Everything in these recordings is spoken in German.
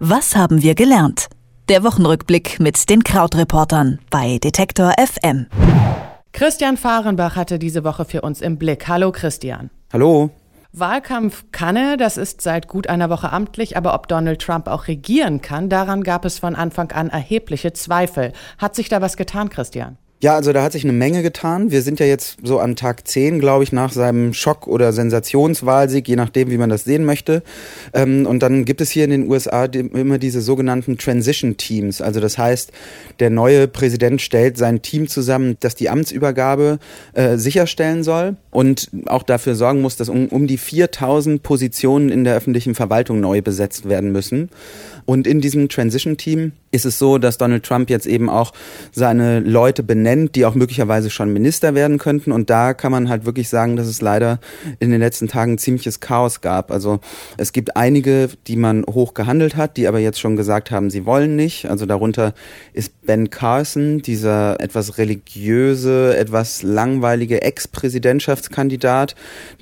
Was haben wir gelernt? Der Wochenrückblick mit den Krautreportern bei Detektor FM. Christian Fahrenbach hatte diese Woche für uns im Blick. Hallo Christian. Hallo. Wahlkampf kann er, das ist seit gut einer Woche amtlich, aber ob Donald Trump auch regieren kann, daran gab es von Anfang an erhebliche Zweifel. Hat sich da was getan, Christian? Ja, also da hat sich eine Menge getan. Wir sind ja jetzt so an Tag 10, glaube ich, nach seinem Schock- oder Sensationswahlsieg, je nachdem, wie man das sehen möchte. Ähm, und dann gibt es hier in den USA immer diese sogenannten Transition Teams. Also das heißt, der neue Präsident stellt sein Team zusammen, das die Amtsübergabe äh, sicherstellen soll und auch dafür sorgen muss, dass um, um die 4000 Positionen in der öffentlichen Verwaltung neu besetzt werden müssen. Und in diesem Transition-Team ist es so, dass Donald Trump jetzt eben auch seine Leute benennt, die auch möglicherweise schon Minister werden könnten. Und da kann man halt wirklich sagen, dass es leider in den letzten Tagen ziemliches Chaos gab. Also es gibt einige, die man hoch gehandelt hat, die aber jetzt schon gesagt haben, sie wollen nicht. Also darunter ist Ben Carson, dieser etwas religiöse, etwas langweilige Ex-Präsidentschaftskandidat,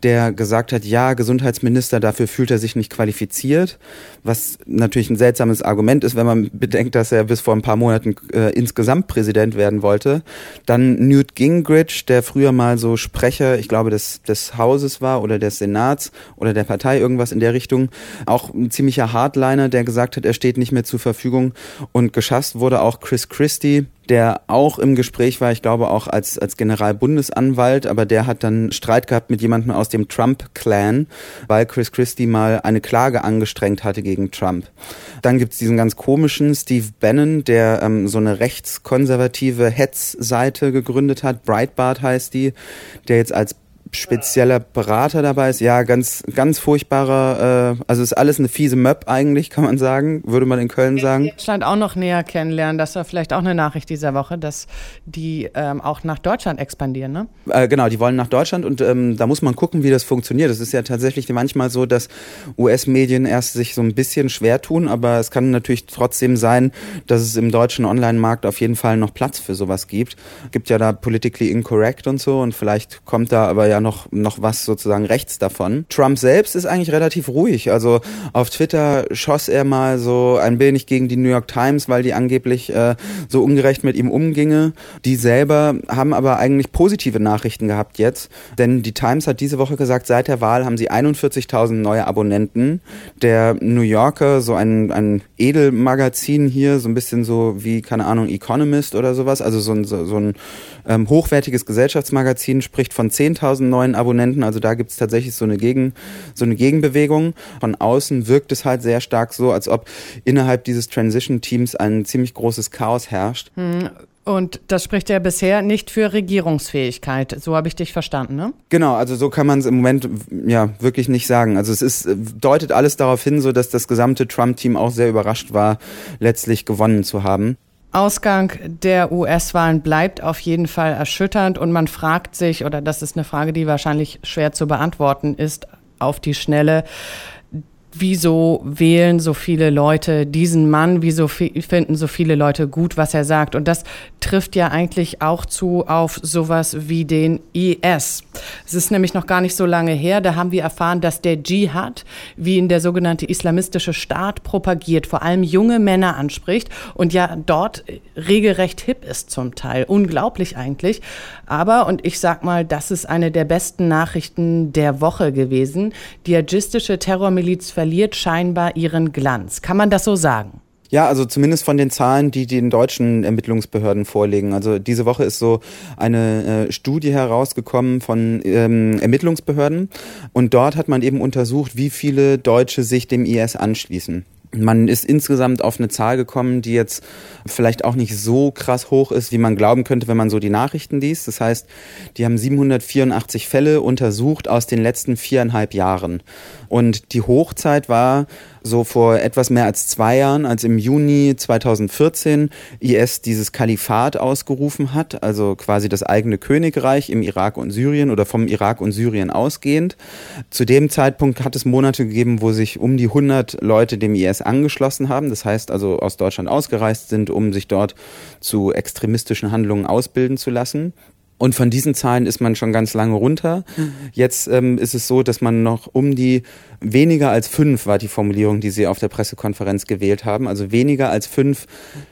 der gesagt hat, ja, Gesundheitsminister, dafür fühlt er sich nicht qualifiziert. Was natürlich ein seltsames Argument ist, wenn man bedenkt, dass er bis vor ein paar Monaten äh, insgesamt Präsident werden wollte. Dann Newt Gingrich, der früher mal so Sprecher, ich glaube, des, des Hauses war oder des Senats oder der Partei, irgendwas in der Richtung. Auch ein ziemlicher Hardliner, der gesagt hat, er steht nicht mehr zur Verfügung. Und geschasst wurde auch Chris Christie, der auch im Gespräch war, ich glaube auch als, als Generalbundesanwalt, aber der hat dann Streit gehabt mit jemandem aus dem Trump-Clan, weil Chris Christie mal eine Klage angestrengt hatte gegen Trump. Dann gibt's diesen ganz komischen Steve Bannon, der ähm, so eine rechtskonservative Hetz-Seite gegründet hat, Breitbart heißt die, der jetzt als spezieller Berater dabei ist. Ja, ganz, ganz furchtbarer, äh, also ist alles eine fiese Möb eigentlich, kann man sagen, würde man in Köln sagen. Scheint auch noch näher kennenlernen. Das war vielleicht auch eine Nachricht dieser Woche, dass die ähm, auch nach Deutschland expandieren, ne? Äh, genau, die wollen nach Deutschland und ähm, da muss man gucken, wie das funktioniert. Es ist ja tatsächlich manchmal so, dass US-Medien erst sich so ein bisschen schwer tun, aber es kann natürlich trotzdem sein, dass es im deutschen Online-Markt auf jeden Fall noch Platz für sowas gibt. Gibt ja da politically incorrect und so und vielleicht kommt da aber ja noch, noch was sozusagen rechts davon. Trump selbst ist eigentlich relativ ruhig. Also auf Twitter schoss er mal so ein wenig gegen die New York Times, weil die angeblich äh, so ungerecht mit ihm umginge. Die selber haben aber eigentlich positive Nachrichten gehabt jetzt, denn die Times hat diese Woche gesagt, seit der Wahl haben sie 41.000 neue Abonnenten. Der New Yorker, so ein, ein Edelmagazin hier, so ein bisschen so wie, keine Ahnung, Economist oder sowas, also so ein, so, so ein ähm, hochwertiges Gesellschaftsmagazin spricht von 10.000 neuen Abonnenten. Also da gibt es tatsächlich so eine, Gegen, so eine Gegenbewegung. Von außen wirkt es halt sehr stark so, als ob innerhalb dieses Transition-Teams ein ziemlich großes Chaos herrscht. Hm. Und das spricht ja bisher nicht für Regierungsfähigkeit. So habe ich dich verstanden, ne? Genau, also so kann man es im Moment ja wirklich nicht sagen. Also es ist, deutet alles darauf hin, so dass das gesamte Trump-Team auch sehr überrascht war, letztlich gewonnen zu haben. Ausgang der US-Wahlen bleibt auf jeden Fall erschütternd und man fragt sich, oder das ist eine Frage, die wahrscheinlich schwer zu beantworten ist, auf die Schnelle, wieso wählen so viele Leute diesen Mann, wieso finden so viele Leute gut, was er sagt. Und das trifft ja eigentlich auch zu auf sowas wie den IS. Es ist nämlich noch gar nicht so lange her, da haben wir erfahren, dass der Dschihad, wie ihn der sogenannte islamistische Staat propagiert, vor allem junge Männer anspricht und ja dort regelrecht hip ist zum Teil. Unglaublich eigentlich. Aber, und ich sag mal, das ist eine der besten Nachrichten der Woche gewesen, die dschihadistische Terrormiliz verliert scheinbar ihren Glanz. Kann man das so sagen? Ja, also zumindest von den Zahlen, die den deutschen Ermittlungsbehörden vorlegen. Also diese Woche ist so eine äh, Studie herausgekommen von ähm, Ermittlungsbehörden und dort hat man eben untersucht, wie viele Deutsche sich dem IS anschließen. Man ist insgesamt auf eine Zahl gekommen, die jetzt vielleicht auch nicht so krass hoch ist, wie man glauben könnte, wenn man so die Nachrichten liest. Das heißt, die haben 784 Fälle untersucht aus den letzten viereinhalb Jahren. Und die Hochzeit war so vor etwas mehr als zwei Jahren, als im Juni 2014 IS dieses Kalifat ausgerufen hat, also quasi das eigene Königreich im Irak und Syrien oder vom Irak und Syrien ausgehend. Zu dem Zeitpunkt hat es Monate gegeben, wo sich um die 100 Leute dem IS angeschlossen haben, das heißt also aus Deutschland ausgereist sind, um sich dort zu extremistischen Handlungen ausbilden zu lassen. Und von diesen Zahlen ist man schon ganz lange runter. Mhm. Jetzt ähm, ist es so, dass man noch um die weniger als fünf war die Formulierung, die Sie auf der Pressekonferenz gewählt haben. Also weniger als fünf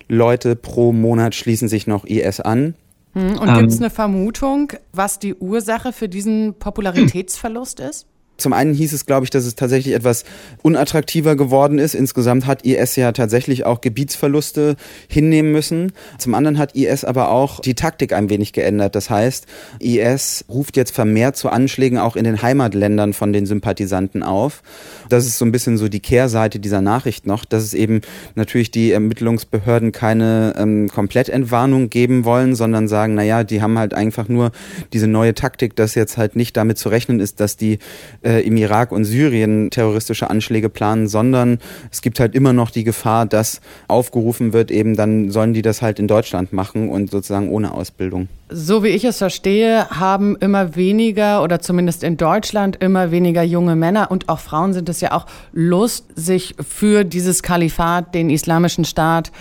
Leute pro Monat schließen sich noch IS an. Mhm. Und ähm, gibt es eine Vermutung, was die Ursache für diesen Popularitätsverlust ist? Zum einen hieß es, glaube ich, dass es tatsächlich etwas unattraktiver geworden ist. Insgesamt hat IS ja tatsächlich auch Gebietsverluste hinnehmen müssen. Zum anderen hat IS aber auch die Taktik ein wenig geändert. Das heißt, IS ruft jetzt vermehrt zu Anschlägen auch in den Heimatländern von den Sympathisanten auf. Das ist so ein bisschen so die Kehrseite dieser Nachricht noch, dass es eben natürlich die Ermittlungsbehörden keine ähm, Komplettentwarnung geben wollen, sondern sagen, naja, die haben halt einfach nur diese neue Taktik, dass jetzt halt nicht damit zu rechnen ist, dass die äh, im Irak und Syrien terroristische Anschläge planen, sondern es gibt halt immer noch die Gefahr, dass aufgerufen wird, eben dann sollen die das halt in Deutschland machen und sozusagen ohne Ausbildung. So wie ich es verstehe, haben immer weniger oder zumindest in Deutschland immer weniger junge Männer und auch Frauen sind es ja auch Lust, sich für dieses Kalifat, den islamischen Staat,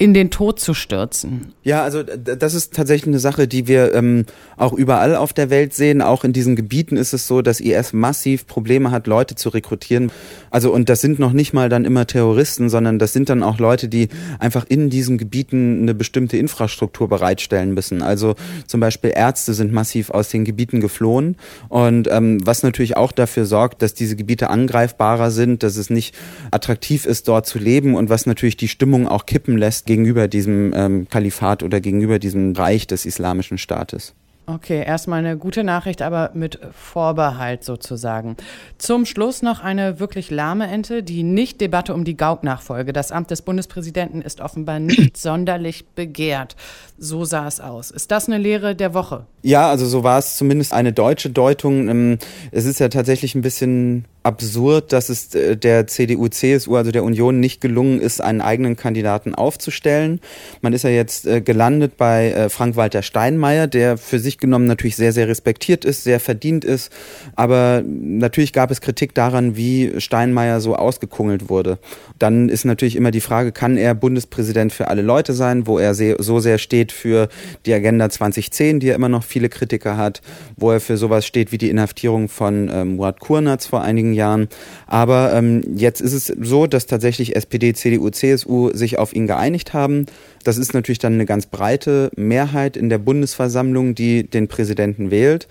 in den Tod zu stürzen. Ja, also das ist tatsächlich eine Sache, die wir ähm, auch überall auf der Welt sehen. Auch in diesen Gebieten ist es so, dass IS massiv Probleme hat, Leute zu rekrutieren. Also und das sind noch nicht mal dann immer Terroristen, sondern das sind dann auch Leute, die einfach in diesen Gebieten eine bestimmte Infrastruktur bereitstellen müssen. Also zum Beispiel Ärzte sind massiv aus den Gebieten geflohen und ähm, was natürlich auch dafür sorgt, dass diese Gebiete angreifbarer sind, dass es nicht attraktiv ist, dort zu leben und was natürlich die Stimmung auch kippen lässt gegenüber diesem ähm, Kalifat oder gegenüber diesem Reich des Islamischen Staates. Okay, erstmal eine gute Nachricht, aber mit Vorbehalt sozusagen. Zum Schluss noch eine wirklich lahme Ente, die Nicht-Debatte um die Gauck-Nachfolge. Das Amt des Bundespräsidenten ist offenbar nicht sonderlich begehrt. So sah es aus. Ist das eine Lehre der Woche? Ja, also so war es zumindest eine deutsche Deutung. Ähm, es ist ja tatsächlich ein bisschen absurd, dass es äh, der CDU, CSU, also der Union, nicht gelungen ist, einen eigenen Kandidaten aufzustellen. Man ist ja jetzt äh, gelandet bei äh, Frank-Walter Steinmeier, der für sich genommen natürlich sehr, sehr respektiert ist, sehr verdient ist. Aber natürlich gab es Kritik daran, wie Steinmeier so ausgekungelt wurde. Dann ist natürlich immer die Frage, kann er Bundespräsident für alle Leute sein, wo er so sehr steht für die Agenda 2010, die ja immer noch viele Kritiker hat, wo er für sowas steht wie die Inhaftierung von ähm, Murat Kurnatz vor einigen Jahren. Aber ähm, jetzt ist es so, dass tatsächlich SPD, CDU, CSU sich auf ihn geeinigt haben. Das ist natürlich dann eine ganz breite Mehrheit in der Bundesversammlung, die den Präsidenten wählt.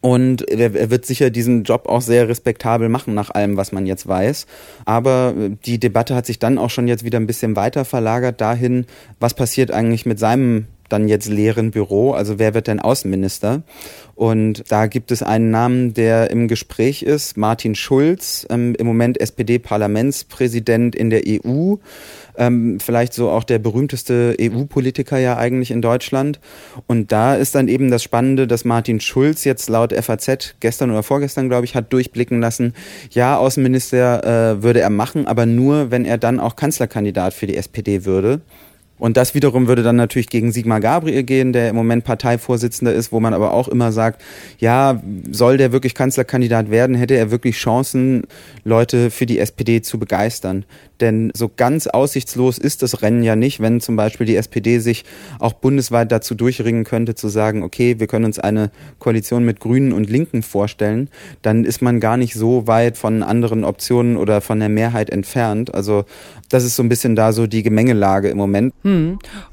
Und er wird sicher diesen Job auch sehr respektabel machen, nach allem, was man jetzt weiß. Aber äh, die Debatte hat sich dann auch schon jetzt wieder ein bisschen weiter verlagert dahin, was passiert eigentlich mit seinem dann jetzt leeren Büro. Also wer wird denn Außenminister? Und da gibt es einen Namen, der im Gespräch ist, Martin Schulz, ähm, im Moment SPD-Parlamentspräsident in der EU, ähm, vielleicht so auch der berühmteste EU-Politiker ja eigentlich in Deutschland. Und da ist dann eben das Spannende, dass Martin Schulz jetzt laut FAZ gestern oder vorgestern, glaube ich, hat durchblicken lassen, ja, Außenminister äh, würde er machen, aber nur, wenn er dann auch Kanzlerkandidat für die SPD würde. Und das wiederum würde dann natürlich gegen Sigmar Gabriel gehen, der im Moment Parteivorsitzender ist, wo man aber auch immer sagt, ja, soll der wirklich Kanzlerkandidat werden, hätte er wirklich Chancen, Leute für die SPD zu begeistern. Denn so ganz aussichtslos ist das Rennen ja nicht, wenn zum Beispiel die SPD sich auch bundesweit dazu durchringen könnte, zu sagen, okay, wir können uns eine Koalition mit Grünen und Linken vorstellen, dann ist man gar nicht so weit von anderen Optionen oder von der Mehrheit entfernt. Also das ist so ein bisschen da so die Gemengelage im Moment. Hm.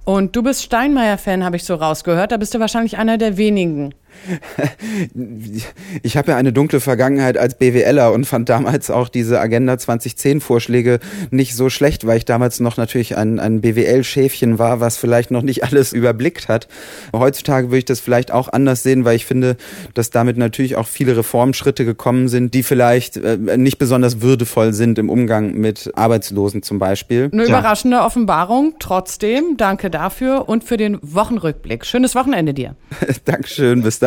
Und du bist Steinmeier-Fan, habe ich so rausgehört. Da bist du wahrscheinlich einer der wenigen. ich habe ja eine dunkle Vergangenheit als BWLer und fand damals auch diese Agenda 2010 Vorschläge nicht so schlecht, weil ich damals noch natürlich ein, ein BWL-Schäfchen war, was vielleicht noch nicht alles überblickt hat. Heutzutage würde ich das vielleicht auch anders sehen, weil ich finde, dass damit natürlich auch viele Reformschritte gekommen sind, die vielleicht äh, nicht besonders würdevoll sind im Umgang mit Arbeitslosen zum Beispiel. Eine ja. überraschende Offenbarung, trotzdem. Danke dafür und für den Wochenrückblick. Schönes Wochenende dir. Dankeschön, bis dann